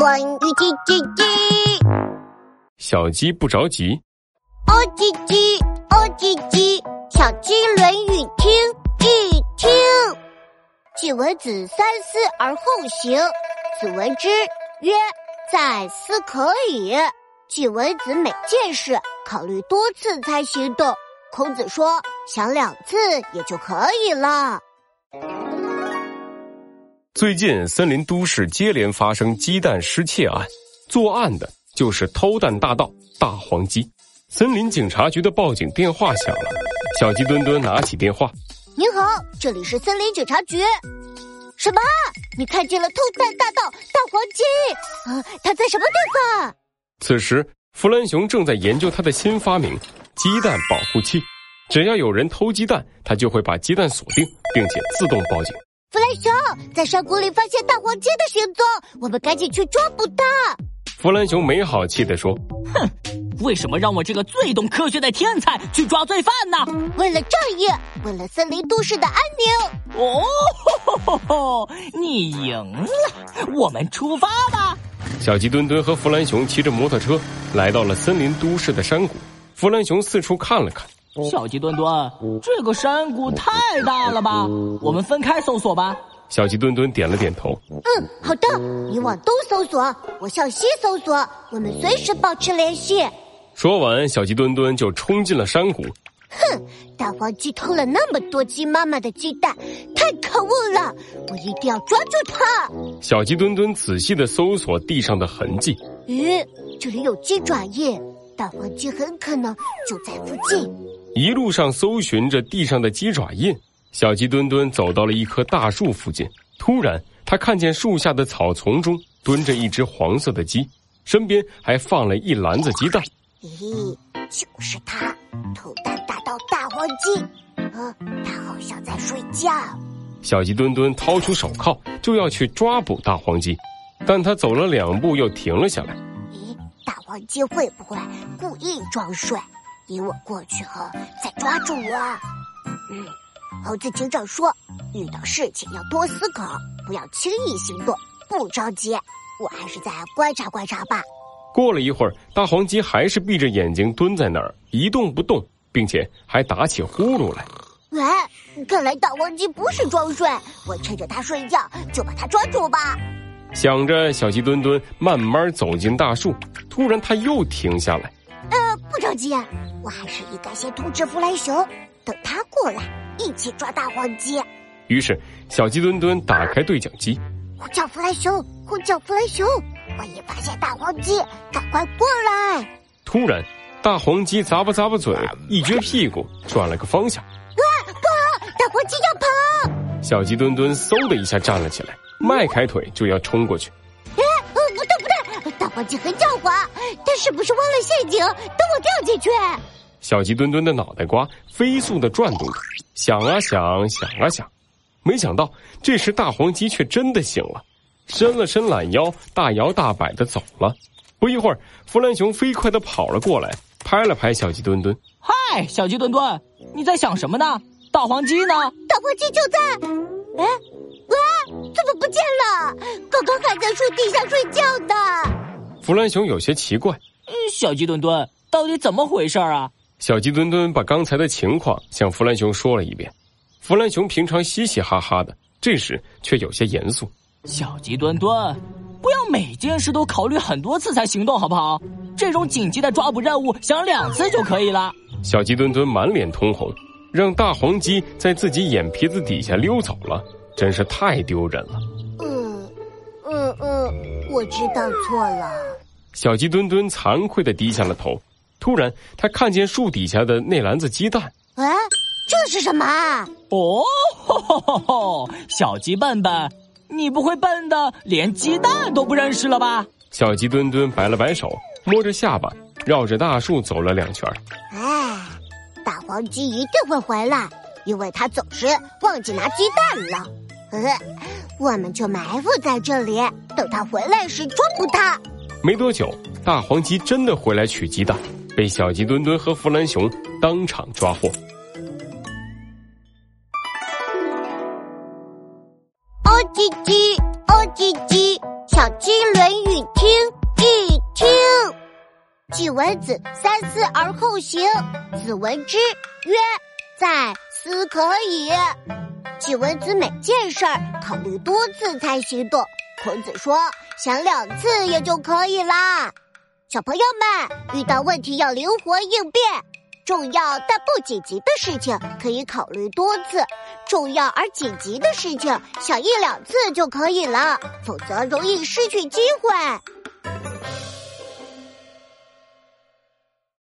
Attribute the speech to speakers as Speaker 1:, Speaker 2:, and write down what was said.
Speaker 1: 关于叽叽叽，
Speaker 2: 小鸡不着急。
Speaker 1: 哦叽叽，哦叽叽，小鸡论语听一听。季文子三思而后行，子闻之曰：“再思可以。”季文子每件事考虑多次才行动。孔子说：“想两次也就可以了。”
Speaker 2: 最近，森林都市接连发生鸡蛋失窃案，作案的就是偷蛋大盗大黄鸡。森林警察局的报警电话响了，小鸡墩墩拿起电话：“
Speaker 1: 您好，这里是森林警察局。什么？你看见了偷蛋大盗大黄鸡？啊，他在什么地方？”
Speaker 2: 此时，弗兰熊正在研究他的新发明——鸡蛋保护器。只要有人偷鸡蛋，他就会把鸡蛋锁定，并且自动报警。
Speaker 1: 弗兰熊在山谷里发现大黄鸡的行踪，我们赶紧去抓捕它。
Speaker 2: 弗兰熊没好气地说：“
Speaker 3: 哼，为什么让我这个最懂科学的天才去抓罪犯呢？
Speaker 1: 为了正义，为了森林都市的安宁。”
Speaker 3: 哦，吼吼吼你赢了，我们出发吧。
Speaker 2: 小鸡墩墩和弗兰熊骑着摩托车来到了森林都市的山谷。弗兰熊四处看了看。
Speaker 3: 小鸡墩墩，这个山谷太大了吧？我们分开搜索吧。
Speaker 2: 小鸡墩墩点了点头。
Speaker 1: 嗯，好的。你往东搜索，我向西搜索，我们随时保持联系。
Speaker 2: 说完，小鸡墩墩就冲进了山谷。
Speaker 1: 哼，大黄鸡偷了那么多鸡妈妈的鸡蛋，太可恶了！我一定要抓住它。
Speaker 2: 小鸡墩墩仔细的搜索地上的痕迹。
Speaker 1: 咦，这里有鸡爪印，大黄鸡很可能就在附近。
Speaker 2: 一路上搜寻着地上的鸡爪印，小鸡墩墩走到了一棵大树附近。突然，他看见树下的草丛中蹲着一只黄色的鸡，身边还放了一篮子鸡蛋。
Speaker 1: 咦，就是它，偷蛋大盗大黄鸡。啊，它好像在睡觉。
Speaker 2: 小鸡墩墩掏出手铐，就要去抓捕大黄鸡，但他走了两步又停了下来。
Speaker 1: 咦，大黄鸡会不会故意装睡？引我过去后再抓住我。嗯，猴子警长说，遇到事情要多思考，不要轻易行动，不着急。我还是再观察观察吧。
Speaker 2: 过了一会儿，大黄鸡还是闭着眼睛蹲在那儿一动不动，并且还打起呼噜来。
Speaker 1: 喂，看来大黄鸡不是装睡，我趁着它睡觉就把它抓住吧。
Speaker 2: 想着，小鸡墩墩慢慢走进大树，突然它又停下来。
Speaker 1: 着急。我还是应该先通知弗兰熊，等他过来一起抓大黄鸡。
Speaker 2: 于是，小鸡墩墩打开对讲机，
Speaker 1: 呼叫弗兰熊，呼叫弗兰熊，万一发现大黄鸡，赶快过来！
Speaker 2: 突然，大黄鸡咂巴咂巴嘴，一撅屁股，转了个方向。
Speaker 1: 啊，不好！大黄鸡要跑！
Speaker 2: 小鸡墩墩嗖的一下站了起来，迈开腿就要冲过去。
Speaker 1: 黄鸡很狡猾，它是不是忘了陷阱？等我掉进去。
Speaker 2: 小鸡墩墩的脑袋瓜飞速的转动着，想啊想，想啊想，没想到这时大黄鸡却真的醒了，伸了伸懒腰，大摇大摆的走了。不一会儿，弗兰熊飞快的跑了过来，拍了拍小鸡墩墩：“
Speaker 3: 嗨，小鸡墩墩，你在想什么呢？大黄鸡呢？
Speaker 1: 大黄鸡就在……哎，啊，怎么不见了？刚刚还在树底下睡觉的。”
Speaker 2: 弗兰熊有些奇怪：“
Speaker 3: 小鸡墩墩，到底怎么回事啊？”
Speaker 2: 小鸡墩墩把刚才的情况向弗兰熊说了一遍。弗兰熊平常嘻嘻哈哈的，这时却有些严肃。
Speaker 3: 小鸡墩墩，不要每件事都考虑很多次才行动，好不好？这种紧急的抓捕任务，想两次就可以了。
Speaker 2: 小鸡墩墩满脸通红，让大黄鸡在自己眼皮子底下溜走了，真是太丢人了。
Speaker 1: 嗯嗯嗯，我知道错了。
Speaker 2: 小鸡墩墩惭愧的低下了头。突然，他看见树底下的那篮子鸡蛋。
Speaker 1: 哎，这是什么？
Speaker 3: 哦，吼吼吼吼！小鸡笨笨，你不会笨的连鸡蛋都不认识了吧？
Speaker 2: 小鸡墩墩摆了摆手，摸着下巴，绕着大树走了两圈。
Speaker 1: 哎，大黄鸡一定会回来，因为它走时忘记拿鸡蛋了。呃，我们就埋伏在这里，等它回来时抓捕它。
Speaker 2: 没多久，大黄鸡真的回来取鸡蛋。被小鸡墩墩和弗兰熊当场抓获。
Speaker 1: 哦叽叽，哦叽叽，小鸡论语。听一听季文子三思而后行，子闻之曰：“在思可以。”季文子每件事儿考虑多次才行动。孔子说：“想两次也就可以啦。”小朋友们遇到问题要灵活应变，重要但不紧急的事情可以考虑多次，重要而紧急的事情想一两次就可以了，否则容易失去机会。